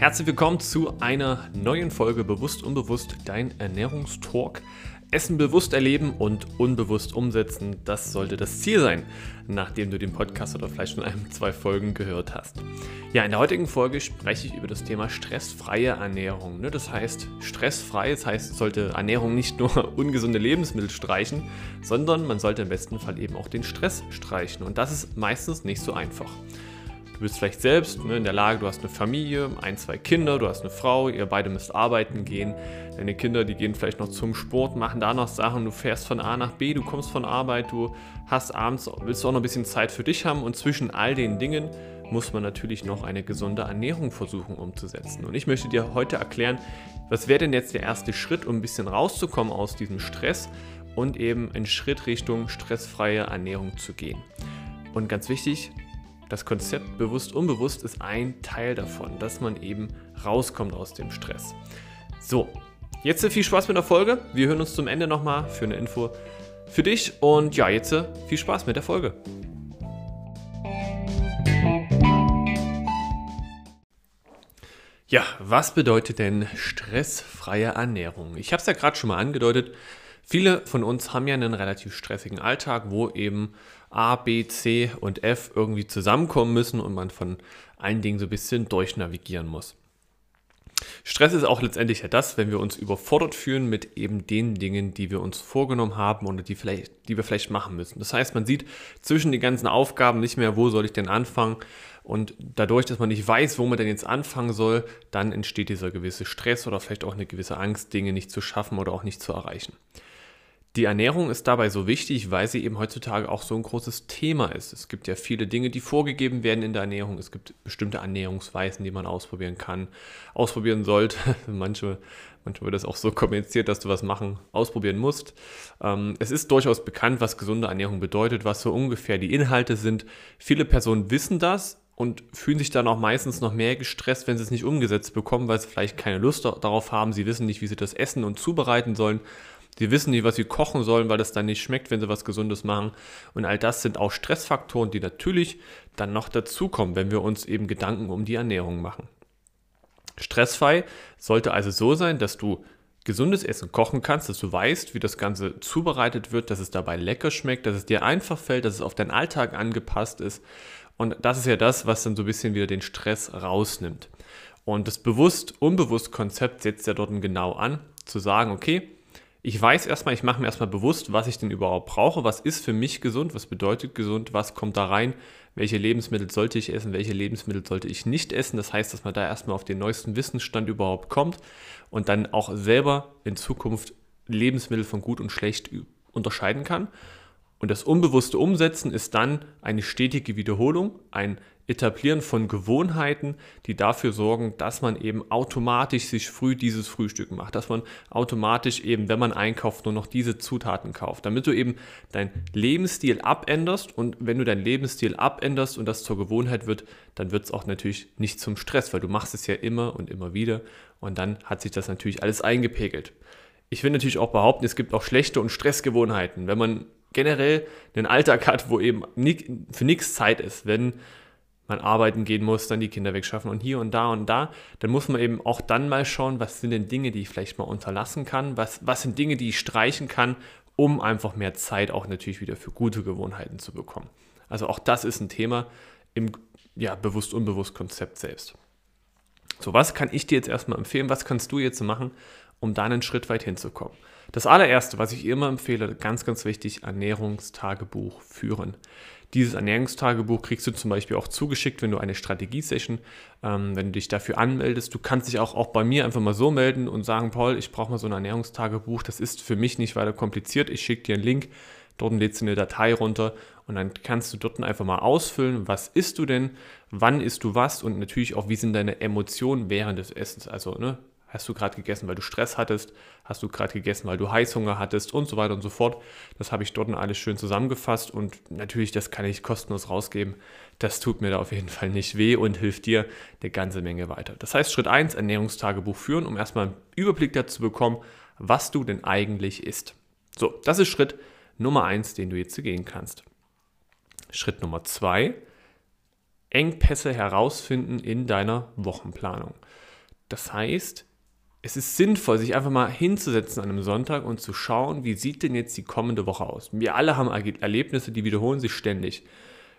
Herzlich willkommen zu einer neuen Folge Bewusst Unbewusst, dein Ernährungstalk. Essen bewusst erleben und unbewusst umsetzen, das sollte das Ziel sein, nachdem du den Podcast oder vielleicht schon ein, zwei Folgen gehört hast. Ja, in der heutigen Folge spreche ich über das Thema stressfreie Ernährung. Ne? Das heißt, stressfrei, das heißt, sollte Ernährung nicht nur ungesunde Lebensmittel streichen, sondern man sollte im besten Fall eben auch den Stress streichen. Und das ist meistens nicht so einfach. Du bist vielleicht selbst ne, in der Lage, du hast eine Familie, ein, zwei Kinder, du hast eine Frau, ihr beide müsst arbeiten gehen. Deine Kinder, die gehen vielleicht noch zum Sport, machen da noch Sachen, du fährst von A nach B, du kommst von Arbeit, du hast abends, willst auch noch ein bisschen Zeit für dich haben und zwischen all den Dingen muss man natürlich noch eine gesunde Ernährung versuchen umzusetzen. Und ich möchte dir heute erklären, was wäre denn jetzt der erste Schritt, um ein bisschen rauszukommen aus diesem Stress und eben einen Schritt Richtung stressfreie Ernährung zu gehen. Und ganz wichtig, das Konzept bewusst unbewusst ist ein Teil davon, dass man eben rauskommt aus dem Stress. So, jetzt viel Spaß mit der Folge. Wir hören uns zum Ende nochmal für eine Info für dich und ja, jetzt viel Spaß mit der Folge. Ja, was bedeutet denn stressfreie Ernährung? Ich habe es ja gerade schon mal angedeutet. Viele von uns haben ja einen relativ stressigen Alltag, wo eben A, B, C und F irgendwie zusammenkommen müssen und man von allen Dingen so ein bisschen durchnavigieren muss. Stress ist auch letztendlich ja das, wenn wir uns überfordert fühlen mit eben den Dingen, die wir uns vorgenommen haben oder die, vielleicht, die wir vielleicht machen müssen. Das heißt, man sieht zwischen den ganzen Aufgaben nicht mehr, wo soll ich denn anfangen. Und dadurch, dass man nicht weiß, wo man denn jetzt anfangen soll, dann entsteht dieser gewisse Stress oder vielleicht auch eine gewisse Angst, Dinge nicht zu schaffen oder auch nicht zu erreichen. Die Ernährung ist dabei so wichtig, weil sie eben heutzutage auch so ein großes Thema ist. Es gibt ja viele Dinge, die vorgegeben werden in der Ernährung. Es gibt bestimmte Ernährungsweisen, die man ausprobieren kann, ausprobieren sollte. manche, manchmal wird das auch so kommuniziert, dass du was machen, ausprobieren musst. Ähm, es ist durchaus bekannt, was gesunde Ernährung bedeutet, was so ungefähr die Inhalte sind. Viele Personen wissen das, und fühlen sich dann auch meistens noch mehr gestresst, wenn sie es nicht umgesetzt bekommen, weil sie vielleicht keine Lust darauf haben. Sie wissen nicht, wie sie das essen und zubereiten sollen. Sie wissen nicht, was sie kochen sollen, weil es dann nicht schmeckt, wenn sie was Gesundes machen. Und all das sind auch Stressfaktoren, die natürlich dann noch dazukommen, wenn wir uns eben Gedanken um die Ernährung machen. Stressfrei sollte also so sein, dass du gesundes Essen kochen kannst, dass du weißt, wie das Ganze zubereitet wird, dass es dabei lecker schmeckt, dass es dir einfach fällt, dass es auf deinen Alltag angepasst ist. Und das ist ja das, was dann so ein bisschen wieder den Stress rausnimmt. Und das bewusst-unbewusst-Konzept setzt ja dort genau an, zu sagen, okay, ich weiß erstmal, ich mache mir erstmal bewusst, was ich denn überhaupt brauche, was ist für mich gesund, was bedeutet gesund, was kommt da rein, welche Lebensmittel sollte ich essen, welche Lebensmittel sollte ich nicht essen. Das heißt, dass man da erstmal auf den neuesten Wissensstand überhaupt kommt und dann auch selber in Zukunft Lebensmittel von gut und schlecht unterscheiden kann. Und das unbewusste Umsetzen ist dann eine stetige Wiederholung, ein Etablieren von Gewohnheiten, die dafür sorgen, dass man eben automatisch sich früh dieses Frühstück macht, dass man automatisch eben, wenn man einkauft, nur noch diese Zutaten kauft, damit du eben deinen Lebensstil abänderst und wenn du deinen Lebensstil abänderst und das zur Gewohnheit wird, dann wird es auch natürlich nicht zum Stress, weil du machst es ja immer und immer wieder und dann hat sich das natürlich alles eingepegelt. Ich will natürlich auch behaupten, es gibt auch schlechte und Stressgewohnheiten. Wenn man generell einen Alltag hat, wo eben für nichts Zeit ist, wenn man arbeiten gehen muss, dann die Kinder wegschaffen und hier und da und da, dann muss man eben auch dann mal schauen, was sind denn Dinge, die ich vielleicht mal unterlassen kann, was, was sind Dinge, die ich streichen kann, um einfach mehr Zeit auch natürlich wieder für gute Gewohnheiten zu bekommen. Also auch das ist ein Thema im ja, bewusst-unbewusst-Konzept selbst. So, was kann ich dir jetzt erstmal empfehlen? Was kannst du jetzt machen, um da einen Schritt weit hinzukommen? Das allererste, was ich immer empfehle, ganz, ganz wichtig, Ernährungstagebuch führen. Dieses Ernährungstagebuch kriegst du zum Beispiel auch zugeschickt, wenn du eine Strategie-Session, ähm, wenn du dich dafür anmeldest. Du kannst dich auch, auch bei mir einfach mal so melden und sagen, Paul, ich brauche mal so ein Ernährungstagebuch. Das ist für mich nicht weiter kompliziert. Ich schicke dir einen Link, dort lädst du eine Datei runter und dann kannst du dort einfach mal ausfüllen, was isst du denn, wann isst du was und natürlich auch, wie sind deine Emotionen während des Essens. Also, ne, Hast du gerade gegessen, weil du Stress hattest? Hast du gerade gegessen, weil du Heißhunger hattest? Und so weiter und so fort. Das habe ich dort alles schön zusammengefasst und natürlich, das kann ich kostenlos rausgeben. Das tut mir da auf jeden Fall nicht weh und hilft dir eine ganze Menge weiter. Das heißt, Schritt 1, Ernährungstagebuch führen, um erstmal einen Überblick dazu bekommen, was du denn eigentlich isst. So, das ist Schritt Nummer 1, den du jetzt gehen kannst. Schritt Nummer 2, Engpässe herausfinden in deiner Wochenplanung. Das heißt, es ist sinnvoll, sich einfach mal hinzusetzen an einem Sonntag und zu schauen, wie sieht denn jetzt die kommende Woche aus. Wir alle haben Erlebnisse, die wiederholen sich ständig.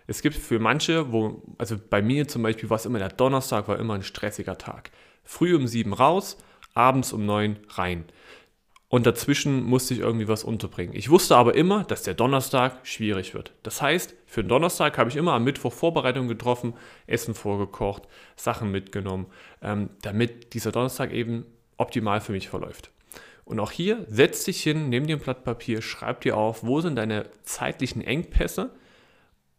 Es gibt für manche, wo, also bei mir zum Beispiel war es immer der Donnerstag, war immer ein stressiger Tag. Früh um sieben raus, abends um neun rein. Und dazwischen musste ich irgendwie was unterbringen. Ich wusste aber immer, dass der Donnerstag schwierig wird. Das heißt, für den Donnerstag habe ich immer am Mittwoch Vorbereitungen getroffen, Essen vorgekocht, Sachen mitgenommen, ähm, damit dieser Donnerstag eben optimal für mich verläuft. Und auch hier setz dich hin, nimm dir ein Blatt Papier, schreib dir auf, wo sind deine zeitlichen Engpässe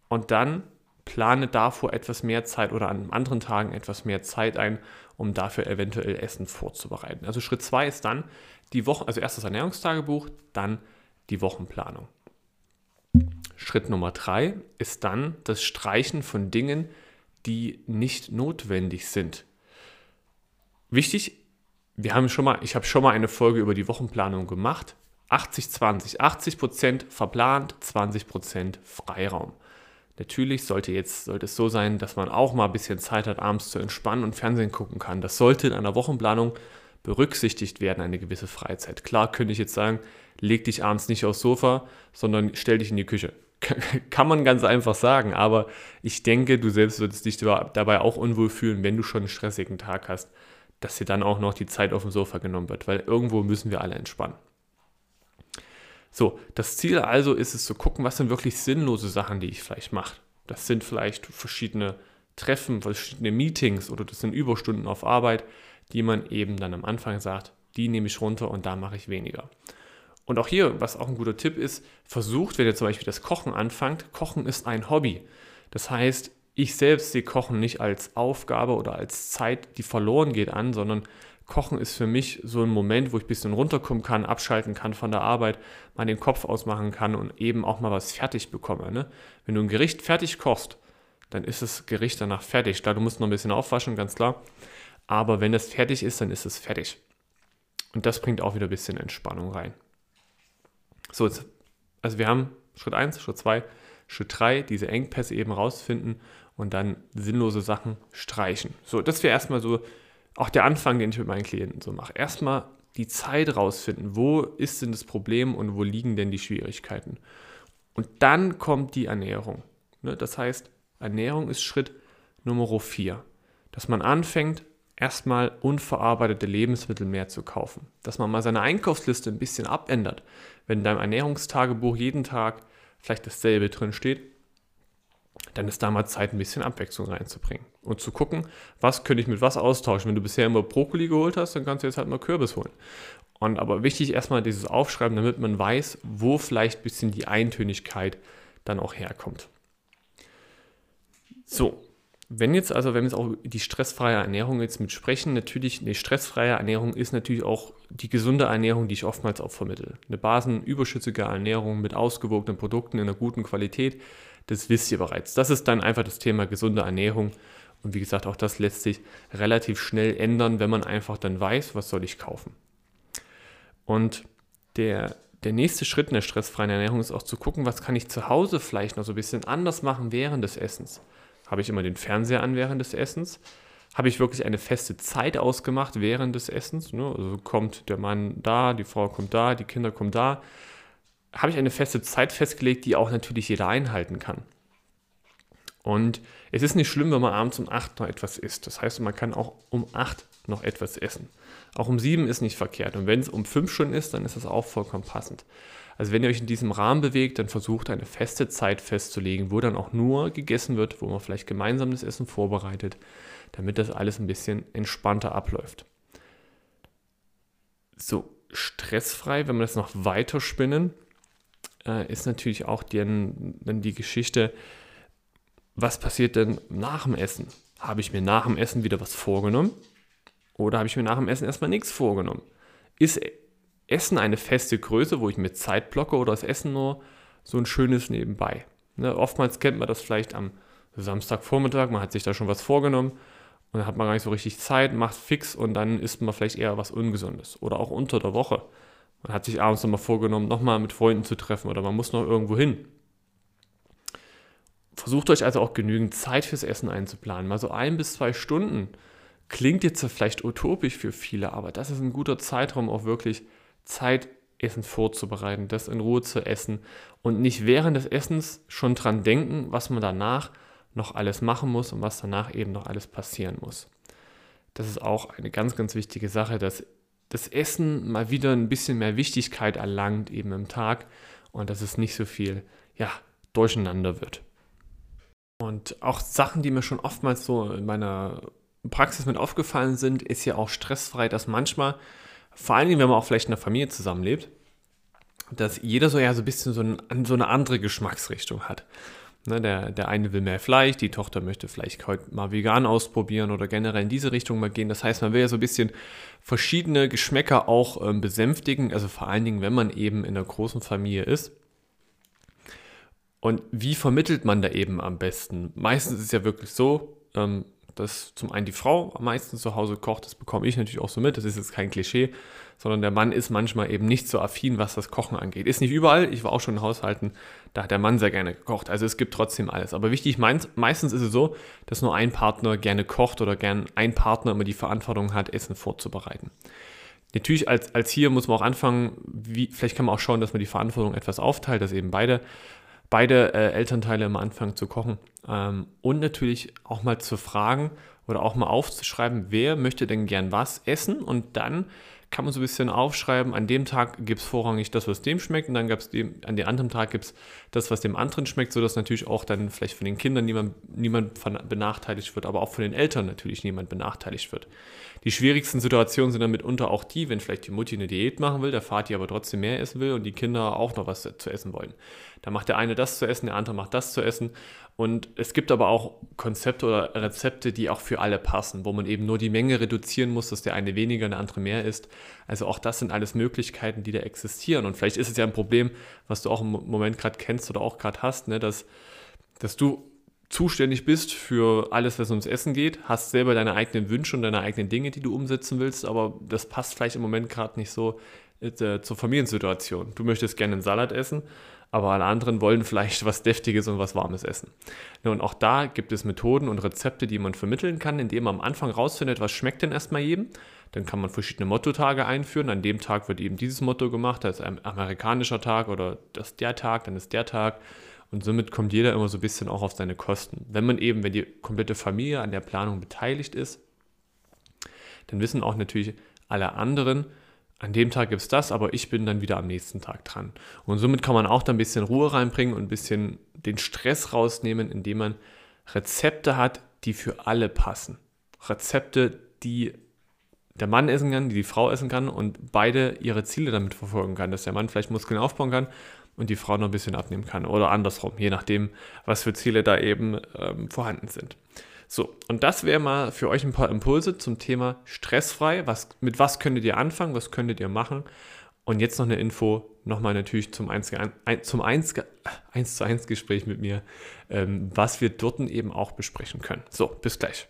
und dann plane davor etwas mehr Zeit oder an anderen Tagen etwas mehr Zeit ein, um dafür eventuell Essen vorzubereiten. Also Schritt 2 ist dann die Woche, also erst das Ernährungstagebuch, dann die Wochenplanung. Schritt Nummer 3 ist dann das Streichen von Dingen, die nicht notwendig sind. Wichtig, wir haben schon mal, ich habe schon mal eine Folge über die Wochenplanung gemacht. 80-20, 80%, verplant, 20% Freiraum. Natürlich sollte jetzt sollte es so sein, dass man auch mal ein bisschen Zeit hat, abends zu entspannen und Fernsehen gucken kann. Das sollte in einer Wochenplanung berücksichtigt werden, eine gewisse Freizeit. Klar könnte ich jetzt sagen, leg dich abends nicht aufs Sofa, sondern stell dich in die Küche. Kann man ganz einfach sagen, aber ich denke, du selbst würdest dich dabei auch unwohl fühlen, wenn du schon einen stressigen Tag hast, dass dir dann auch noch die Zeit auf dem Sofa genommen wird, weil irgendwo müssen wir alle entspannen. So, das Ziel also ist es zu gucken, was sind wirklich sinnlose Sachen, die ich vielleicht mache. Das sind vielleicht verschiedene Treffen, verschiedene Meetings oder das sind Überstunden auf Arbeit, die man eben dann am Anfang sagt, die nehme ich runter und da mache ich weniger. Und auch hier, was auch ein guter Tipp ist, versucht, wenn ihr zum Beispiel das Kochen anfangt, Kochen ist ein Hobby. Das heißt, ich selbst sehe Kochen nicht als Aufgabe oder als Zeit, die verloren geht an, sondern Kochen ist für mich so ein Moment, wo ich ein bisschen runterkommen kann, abschalten kann von der Arbeit, mal den Kopf ausmachen kann und eben auch mal was fertig bekomme. Ne? Wenn du ein Gericht fertig kochst, dann ist das Gericht danach fertig. Klar, du musst noch ein bisschen aufwaschen, ganz klar. Aber wenn das fertig ist, dann ist es fertig. Und das bringt auch wieder ein bisschen Entspannung rein. So, also wir haben Schritt 1, Schritt 2, Schritt 3, diese Engpässe eben rausfinden und dann sinnlose Sachen streichen. So, das wäre erstmal so auch der Anfang, den ich mit meinen Klienten so mache. Erstmal die Zeit rausfinden, wo ist denn das Problem und wo liegen denn die Schwierigkeiten. Und dann kommt die Ernährung. Ne? Das heißt, Ernährung ist Schritt Nummer 4. Dass man anfängt, erstmal unverarbeitete Lebensmittel mehr zu kaufen. Dass man mal seine Einkaufsliste ein bisschen abändert. Wenn in deinem Ernährungstagebuch jeden Tag vielleicht dasselbe drin steht, dann ist da mal Zeit, ein bisschen Abwechslung reinzubringen und zu gucken, was könnte ich mit was austauschen. Wenn du bisher immer Brokkoli geholt hast, dann kannst du jetzt halt mal Kürbis holen. Und aber wichtig erstmal dieses Aufschreiben, damit man weiß, wo vielleicht ein bisschen die Eintönigkeit dann auch herkommt. So, wenn jetzt also, wenn wir jetzt auch die stressfreie Ernährung jetzt mit sprechen, natürlich eine stressfreie Ernährung ist natürlich auch die gesunde Ernährung, die ich oftmals auch vermittle. Eine basenüberschüssige Ernährung mit ausgewogenen Produkten in einer guten Qualität, das wisst ihr bereits. Das ist dann einfach das Thema gesunde Ernährung. Und wie gesagt, auch das lässt sich relativ schnell ändern, wenn man einfach dann weiß, was soll ich kaufen. Und der, der nächste Schritt in der stressfreien Ernährung ist auch zu gucken, was kann ich zu Hause vielleicht noch so ein bisschen anders machen während des Essens. Habe ich immer den Fernseher an während des Essens? Habe ich wirklich eine feste Zeit ausgemacht während des Essens? Ne? Also kommt der Mann da, die Frau kommt da, die Kinder kommen da habe ich eine feste Zeit festgelegt, die auch natürlich jeder einhalten kann. Und es ist nicht schlimm, wenn man abends um 8 noch etwas isst. Das heißt, man kann auch um 8 noch etwas essen. Auch um 7 ist nicht verkehrt. Und wenn es um 5 schon ist, dann ist das auch vollkommen passend. Also wenn ihr euch in diesem Rahmen bewegt, dann versucht eine feste Zeit festzulegen, wo dann auch nur gegessen wird, wo man vielleicht gemeinsam das Essen vorbereitet, damit das alles ein bisschen entspannter abläuft. So, stressfrei, wenn wir das noch weiter spinnen, äh, ist natürlich auch die, dann die Geschichte, was passiert denn nach dem Essen? Habe ich mir nach dem Essen wieder was vorgenommen? Oder habe ich mir nach dem Essen erstmal nichts vorgenommen? Ist Essen eine feste Größe, wo ich mir Zeit blocke oder ist Essen nur so ein schönes Nebenbei? Ne, oftmals kennt man das vielleicht am Samstagvormittag, man hat sich da schon was vorgenommen und dann hat man gar nicht so richtig Zeit, macht fix und dann isst man vielleicht eher was Ungesundes. Oder auch unter der Woche. Man hat sich abends nochmal vorgenommen, nochmal mit Freunden zu treffen oder man muss noch irgendwo hin. Versucht euch also auch genügend Zeit fürs Essen einzuplanen. Mal so ein bis zwei Stunden Klingt jetzt vielleicht utopisch für viele, aber das ist ein guter Zeitraum, auch wirklich Zeit, Essen vorzubereiten, das in Ruhe zu essen und nicht während des Essens schon dran denken, was man danach noch alles machen muss und was danach eben noch alles passieren muss. Das ist auch eine ganz, ganz wichtige Sache, dass das Essen mal wieder ein bisschen mehr Wichtigkeit erlangt eben im Tag und dass es nicht so viel ja, durcheinander wird. Und auch Sachen, die mir schon oftmals so in meiner Praxis mit aufgefallen sind, ist ja auch stressfrei, dass manchmal, vor allen Dingen, wenn man auch vielleicht in einer Familie zusammenlebt, dass jeder so ja so ein bisschen so, ein, so eine andere Geschmacksrichtung hat. Ne, der, der eine will mehr Fleisch, die Tochter möchte vielleicht heute mal vegan ausprobieren oder generell in diese Richtung mal gehen. Das heißt, man will ja so ein bisschen verschiedene Geschmäcker auch ähm, besänftigen, also vor allen Dingen, wenn man eben in einer großen Familie ist. Und wie vermittelt man da eben am besten? Meistens ist es ja wirklich so, ähm, dass zum einen die Frau am meisten zu Hause kocht, das bekomme ich natürlich auch so mit, das ist jetzt kein Klischee, sondern der Mann ist manchmal eben nicht so affin, was das Kochen angeht. Ist nicht überall, ich war auch schon in Haushalten, da hat der Mann sehr gerne gekocht, also es gibt trotzdem alles. Aber wichtig, meistens ist es so, dass nur ein Partner gerne kocht oder gern ein Partner immer die Verantwortung hat, Essen vorzubereiten. Natürlich als, als hier muss man auch anfangen, wie, vielleicht kann man auch schauen, dass man die Verantwortung etwas aufteilt, dass eben beide beide äh, Elternteile immer anfangen zu kochen. Ähm, und natürlich auch mal zu fragen oder auch mal aufzuschreiben, wer möchte denn gern was essen und dann kann man so ein bisschen aufschreiben, an dem Tag gibt es vorrangig das, was dem schmeckt und dann gab es an dem anderen Tag gibt es das, was dem anderen schmeckt, sodass natürlich auch dann vielleicht von den Kindern niemand, niemand benachteiligt wird, aber auch von den Eltern natürlich niemand benachteiligt wird. Die schwierigsten Situationen sind dann mitunter auch die, wenn vielleicht die Mutti eine Diät machen will, der Vati aber trotzdem mehr essen will und die Kinder auch noch was zu essen wollen. Da macht der eine das zu essen, der andere macht das zu essen und es gibt aber auch Konzepte oder Rezepte, die auch für alle passen, wo man eben nur die Menge reduzieren muss, dass der eine weniger, der andere mehr ist. Also auch das sind alles Möglichkeiten, die da existieren. Und vielleicht ist es ja ein Problem, was du auch im Moment gerade kennst oder auch gerade hast, ne, dass, dass du zuständig bist für alles, was ums Essen geht, hast selber deine eigenen Wünsche und deine eigenen Dinge, die du umsetzen willst, aber das passt vielleicht im Moment gerade nicht so äh, zur Familiensituation. Du möchtest gerne einen Salat essen, aber alle anderen wollen vielleicht was Deftiges und was Warmes essen. und auch da gibt es Methoden und Rezepte, die man vermitteln kann, indem man am Anfang rausfindet, was schmeckt denn erstmal jedem. Dann kann man verschiedene Mottotage einführen. An dem Tag wird eben dieses Motto gemacht, das ist ein amerikanischer Tag oder das ist der Tag, dann ist der Tag. Und somit kommt jeder immer so ein bisschen auch auf seine Kosten. Wenn man eben, wenn die komplette Familie an der Planung beteiligt ist, dann wissen auch natürlich alle anderen, an dem Tag gibt es das, aber ich bin dann wieder am nächsten Tag dran. Und somit kann man auch da ein bisschen Ruhe reinbringen und ein bisschen den Stress rausnehmen, indem man Rezepte hat, die für alle passen. Rezepte, die der Mann essen kann, die die Frau essen kann und beide ihre Ziele damit verfolgen kann, dass der Mann vielleicht Muskeln aufbauen kann und die Frau noch ein bisschen abnehmen kann oder andersrum, je nachdem, was für Ziele da eben ähm, vorhanden sind. So, und das wäre mal für euch ein paar Impulse zum Thema stressfrei. Was, mit was könntet ihr anfangen? Was könntet ihr machen? Und jetzt noch eine Info, nochmal natürlich zum 1, zum 1, 1 zu 1 Gespräch mit mir, ähm, was wir dort eben auch besprechen können. So, bis gleich.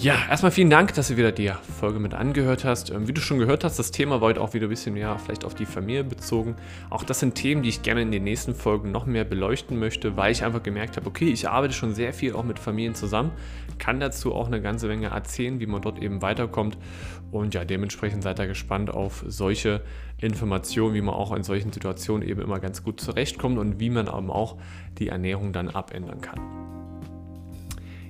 Ja, erstmal vielen Dank, dass du wieder die Folge mit angehört hast. Ähm, wie du schon gehört hast, das Thema war heute auch wieder ein bisschen mehr vielleicht auf die Familie bezogen. Auch das sind Themen, die ich gerne in den nächsten Folgen noch mehr beleuchten möchte, weil ich einfach gemerkt habe, okay, ich arbeite schon sehr viel auch mit Familien zusammen, kann dazu auch eine ganze Menge erzählen, wie man dort eben weiterkommt. Und ja, dementsprechend seid ihr gespannt auf solche Informationen, wie man auch in solchen Situationen eben immer ganz gut zurechtkommt und wie man eben auch die Ernährung dann abändern kann.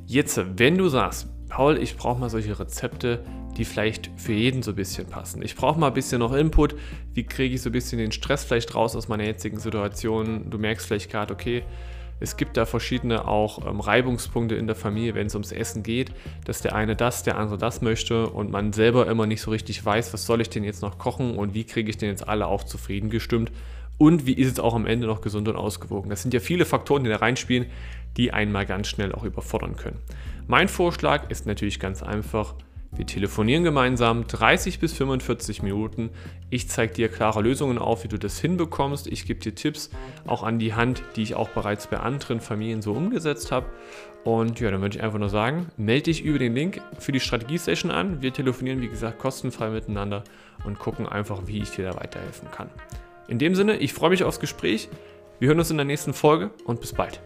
Jetzt, wenn du sagst, Paul, ich brauche mal solche Rezepte, die vielleicht für jeden so ein bisschen passen. Ich brauche mal ein bisschen noch Input. Wie kriege ich so ein bisschen den Stress vielleicht raus aus meiner jetzigen Situation? Du merkst vielleicht gerade, okay, es gibt da verschiedene auch ähm, Reibungspunkte in der Familie, wenn es ums Essen geht, dass der eine das, der andere das möchte und man selber immer nicht so richtig weiß, was soll ich denn jetzt noch kochen und wie kriege ich denn jetzt alle auch zufrieden gestimmt und wie ist es auch am Ende noch gesund und ausgewogen. Das sind ja viele Faktoren, die da reinspielen, die einmal ganz schnell auch überfordern können. Mein Vorschlag ist natürlich ganz einfach. Wir telefonieren gemeinsam 30 bis 45 Minuten. Ich zeige dir klare Lösungen auf, wie du das hinbekommst. Ich gebe dir Tipps auch an die Hand, die ich auch bereits bei anderen Familien so umgesetzt habe. Und ja, dann würde ich einfach nur sagen, melde dich über den Link für die Strategie-Session an. Wir telefonieren, wie gesagt, kostenfrei miteinander und gucken einfach, wie ich dir da weiterhelfen kann. In dem Sinne, ich freue mich aufs Gespräch. Wir hören uns in der nächsten Folge und bis bald.